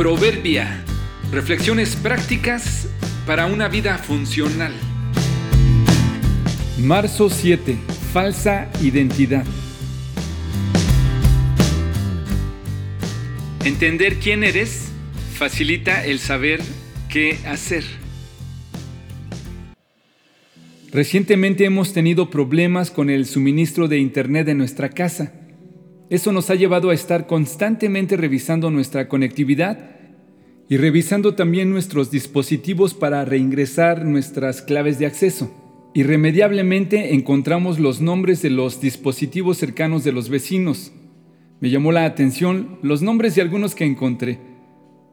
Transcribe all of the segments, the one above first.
Proverbia. Reflexiones prácticas para una vida funcional. Marzo 7. Falsa identidad. Entender quién eres facilita el saber qué hacer. Recientemente hemos tenido problemas con el suministro de Internet de nuestra casa. Eso nos ha llevado a estar constantemente revisando nuestra conectividad y revisando también nuestros dispositivos para reingresar nuestras claves de acceso. Irremediablemente encontramos los nombres de los dispositivos cercanos de los vecinos. Me llamó la atención los nombres de algunos que encontré.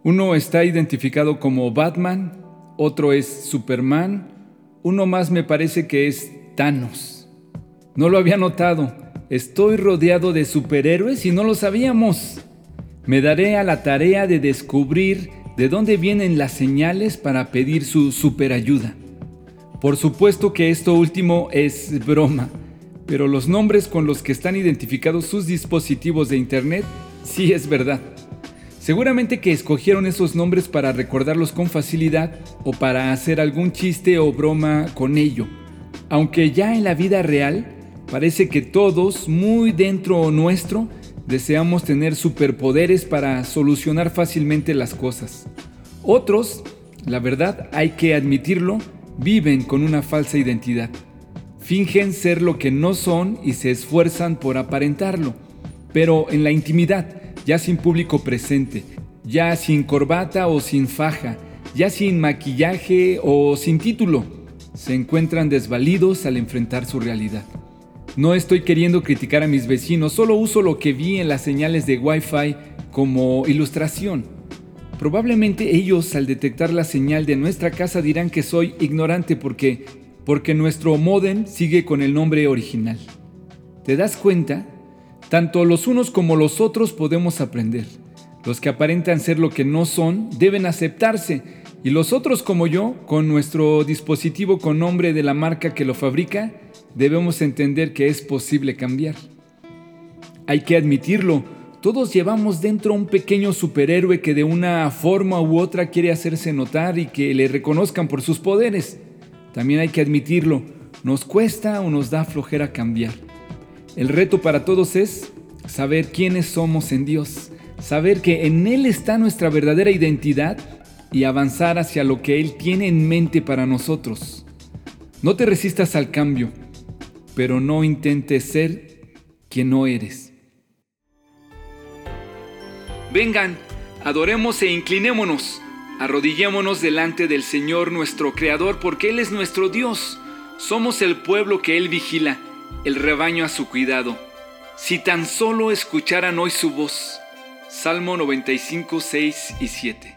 Uno está identificado como Batman, otro es Superman, uno más me parece que es Thanos. No lo había notado. Estoy rodeado de superhéroes y no lo sabíamos. Me daré a la tarea de descubrir de dónde vienen las señales para pedir su superayuda. Por supuesto que esto último es broma, pero los nombres con los que están identificados sus dispositivos de Internet sí es verdad. Seguramente que escogieron esos nombres para recordarlos con facilidad o para hacer algún chiste o broma con ello. Aunque ya en la vida real parece que todos, muy dentro nuestro, deseamos tener superpoderes para solucionar fácilmente las cosas. Otros, la verdad hay que admitirlo, viven con una falsa identidad. Fingen ser lo que no son y se esfuerzan por aparentarlo. Pero en la intimidad, ya sin público presente, ya sin corbata o sin faja, ya sin maquillaje o sin título, se encuentran desvalidos al enfrentar su realidad. No estoy queriendo criticar a mis vecinos, solo uso lo que vi en las señales de Wi-Fi como ilustración. Probablemente ellos al detectar la señal de nuestra casa dirán que soy ignorante porque porque nuestro modem sigue con el nombre original. ¿Te das cuenta? Tanto los unos como los otros podemos aprender. Los que aparentan ser lo que no son deben aceptarse y los otros como yo, con nuestro dispositivo con nombre de la marca que lo fabrica, debemos entender que es posible cambiar. Hay que admitirlo, todos llevamos dentro un pequeño superhéroe que de una forma u otra quiere hacerse notar y que le reconozcan por sus poderes. También hay que admitirlo, nos cuesta o nos da flojera cambiar. El reto para todos es saber quiénes somos en Dios, saber que en Él está nuestra verdadera identidad y avanzar hacia lo que Él tiene en mente para nosotros. No te resistas al cambio, pero no intentes ser quien no eres. Vengan, adoremos e inclinémonos, arrodillémonos delante del Señor nuestro Creador, porque Él es nuestro Dios. Somos el pueblo que Él vigila el rebaño a su cuidado. Si tan solo escucharan hoy su voz. Salmo 95, 6 y 7.